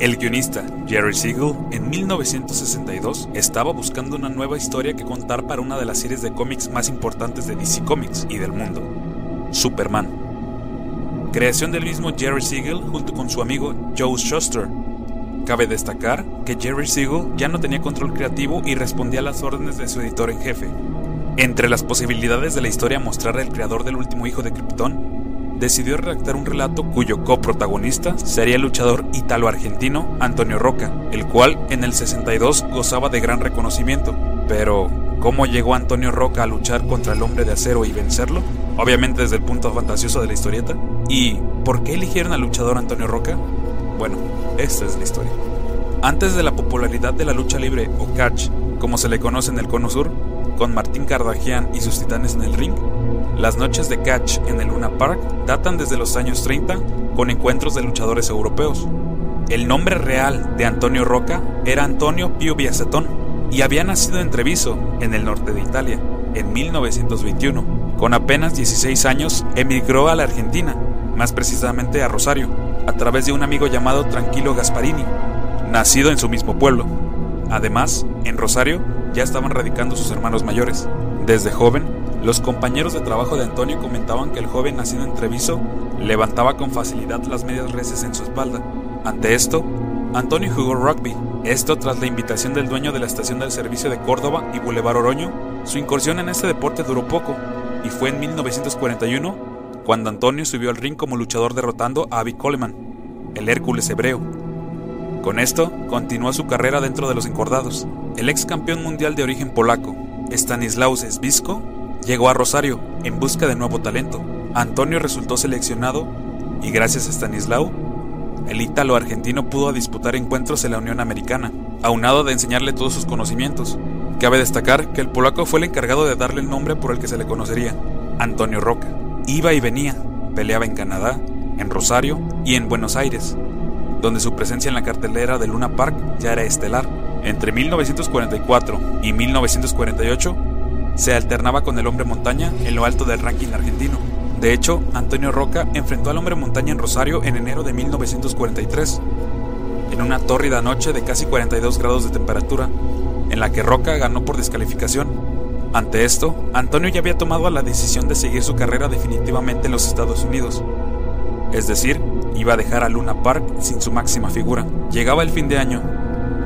El guionista Jerry Siegel en 1962 estaba buscando una nueva historia que contar para una de las series de cómics más importantes de DC Comics y del mundo, Superman. Creación del mismo Jerry Siegel junto con su amigo Joe Shuster. Cabe destacar que Jerry Siegel ya no tenía control creativo y respondía a las órdenes de su editor en jefe. Entre las posibilidades de la historia mostrar al creador del último hijo de Krypton, decidió redactar un relato cuyo coprotagonista sería el luchador ítalo-argentino Antonio Roca, el cual en el 62 gozaba de gran reconocimiento. Pero, ¿cómo llegó Antonio Roca a luchar contra el hombre de acero y vencerlo? Obviamente desde el punto fantasioso de la historieta. ¿Y por qué eligieron al luchador Antonio Roca? Bueno, esta es la historia. Antes de la popularidad de la lucha libre o catch, como se le conoce en el Cono Sur, con Martín Cardagian y sus titanes en el ring, las noches de catch en el Luna Park datan desde los años 30 con encuentros de luchadores europeos. El nombre real de Antonio Roca era Antonio Pio Biasetón y había nacido en Treviso, en el norte de Italia, en 1921. Con apenas 16 años emigró a la Argentina, más precisamente a Rosario, a través de un amigo llamado Tranquilo Gasparini, nacido en su mismo pueblo. Además, en Rosario ya estaban radicando sus hermanos mayores. Desde joven los compañeros de trabajo de Antonio comentaban que el joven nacido en Treviso levantaba con facilidad las medias reses en su espalda. Ante esto, Antonio jugó rugby. Esto tras la invitación del dueño de la estación del servicio de Córdoba y Boulevard Oroño. Su incursión en este deporte duró poco y fue en 1941 cuando Antonio subió al ring como luchador derrotando a Avi Coleman, el Hércules hebreo. Con esto, continuó su carrera dentro de los encordados. El ex campeón mundial de origen polaco, Stanislaus Zbysko, Llegó a Rosario en busca de nuevo talento. Antonio resultó seleccionado y gracias a Stanislao, el ítalo argentino pudo disputar encuentros en la Unión Americana, aunado de enseñarle todos sus conocimientos. Cabe destacar que el polaco fue el encargado de darle el nombre por el que se le conocería, Antonio Roca. Iba y venía, peleaba en Canadá, en Rosario y en Buenos Aires, donde su presencia en la cartelera de Luna Park ya era estelar. Entre 1944 y 1948 se alternaba con el hombre montaña en lo alto del ranking argentino. De hecho, Antonio Roca enfrentó al hombre montaña en Rosario en enero de 1943, en una tórrida noche de casi 42 grados de temperatura, en la que Roca ganó por descalificación. Ante esto, Antonio ya había tomado la decisión de seguir su carrera definitivamente en los Estados Unidos. Es decir, iba a dejar a Luna Park sin su máxima figura. Llegaba el fin de año,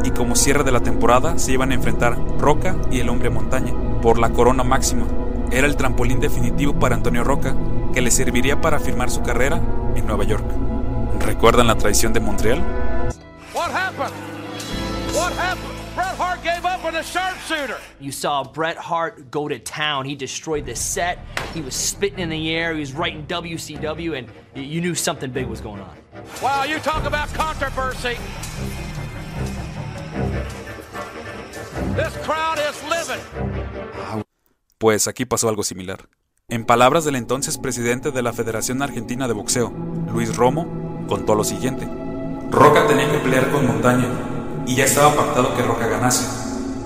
y como cierre de la temporada se iban a enfrentar Roca y el hombre montaña por la corona máxima. Era el trampolín definitivo para Antonio Roca, que le serviría para firmar su carrera en Nueva York. ¿Recuerdan la traición de Montreal? Bret Hart gave up on the sharpshooter. You saw Bret Hart go to town. He destroyed the set. He was spitting in the air. He was writing WCW, and you knew something big was going on. Wow, you talk about controversy. This crowd is living. Pues aquí pasó algo similar. En palabras del entonces presidente de la Federación Argentina de Boxeo, Luis Romo, contó lo siguiente. Roca tenía que pelear con Montaña y ya estaba pactado que Roca ganase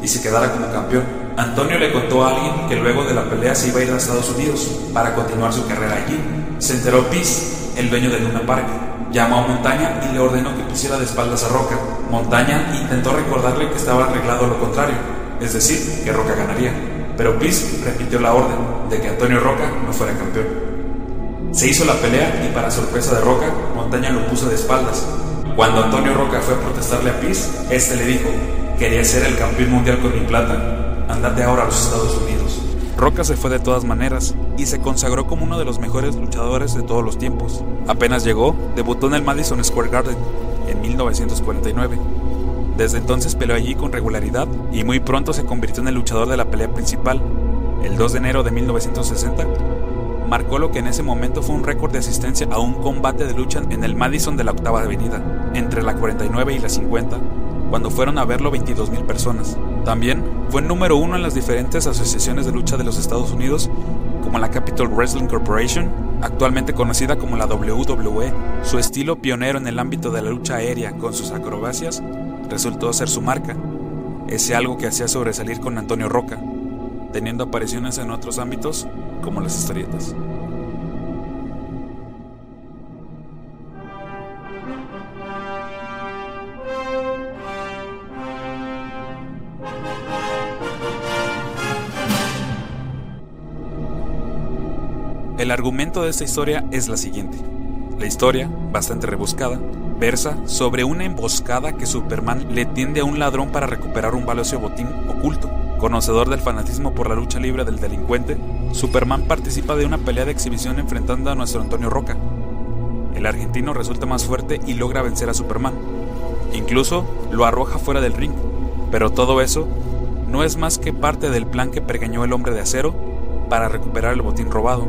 y se quedara como campeón. Antonio le contó a alguien que luego de la pelea se iba a ir a Estados Unidos para continuar su carrera allí. Se enteró Piz, el dueño de Luna Park. Llamó a Montaña y le ordenó que pusiera de espaldas a Roca. Montaña intentó recordarle que estaba arreglado lo contrario, es decir, que Roca ganaría pero Piz repitió la orden de que Antonio Roca no fuera campeón. Se hizo la pelea y para sorpresa de Roca, Montaña lo puso de espaldas. Cuando Antonio Roca fue a protestarle a Piz, este le dijo, quería ser el campeón mundial con mi plata, andate ahora a los Estados Unidos. Roca se fue de todas maneras y se consagró como uno de los mejores luchadores de todos los tiempos. Apenas llegó, debutó en el Madison Square Garden en 1949 desde entonces peleó allí con regularidad y muy pronto se convirtió en el luchador de la pelea principal. El 2 de enero de 1960 marcó lo que en ese momento fue un récord de asistencia a un combate de lucha en el Madison de la Octava Avenida, entre la 49 y la 50, cuando fueron a verlo 22.000 personas. También fue número uno en las diferentes asociaciones de lucha de los Estados Unidos, como la Capital Wrestling Corporation, actualmente conocida como la WWE. Su estilo pionero en el ámbito de la lucha aérea con sus acrobacias resultó ser su marca, ese algo que hacía sobresalir con Antonio Roca, teniendo apariciones en otros ámbitos como las historietas. El argumento de esta historia es la siguiente. La historia, bastante rebuscada, versa sobre una emboscada que Superman le tiende a un ladrón para recuperar un valioso botín oculto. Conocedor del fanatismo por la lucha libre del delincuente, Superman participa de una pelea de exhibición enfrentando a nuestro Antonio Roca. El argentino resulta más fuerte y logra vencer a Superman. Incluso lo arroja fuera del ring. Pero todo eso no es más que parte del plan que pergeñó el hombre de acero para recuperar el botín robado.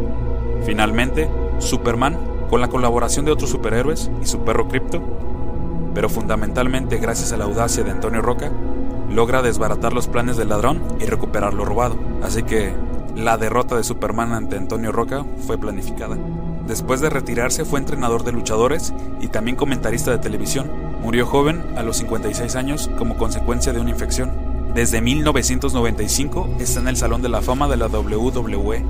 Finalmente, Superman, con la colaboración de otros superhéroes y su perro Crypto, pero fundamentalmente gracias a la audacia de Antonio Roca, logra desbaratar los planes del ladrón y recuperar lo robado. Así que la derrota de Superman ante Antonio Roca fue planificada. Después de retirarse fue entrenador de luchadores y también comentarista de televisión. Murió joven a los 56 años como consecuencia de una infección. Desde 1995 está en el Salón de la Fama de la WWE.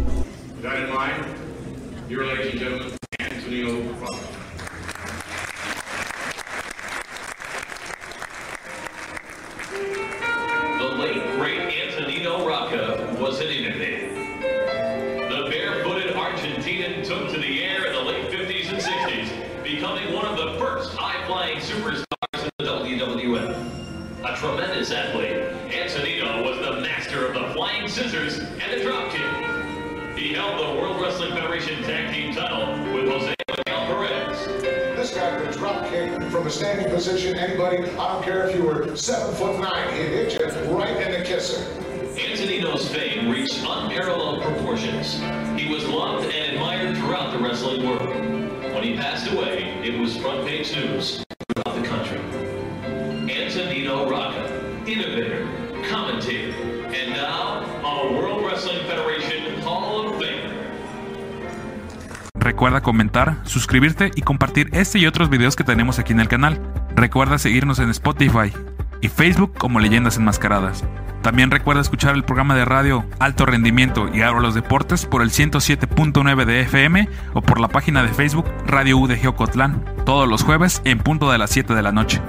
Scissors, and the dropkick. He held the World Wrestling Federation Tag Team title with Jose Miguel Perez. This guy could drop kick from a standing position. Anybody, I don't care if you were seven foot nine, he'd hit you right in the kisser. Antonino's fame reached unparalleled proportions. He was loved and admired throughout the wrestling world. When he passed away, it was front page news throughout the country. Antonino Rocca, innovator, commentator, and now a Recuerda comentar, suscribirte y compartir este y otros videos que tenemos aquí en el canal. Recuerda seguirnos en Spotify y Facebook como Leyendas Enmascaradas. También recuerda escuchar el programa de radio Alto Rendimiento y Abro los Deportes por el 107.9 de FM o por la página de Facebook Radio UDG Ocotlán, todos los jueves en punto de las 7 de la noche.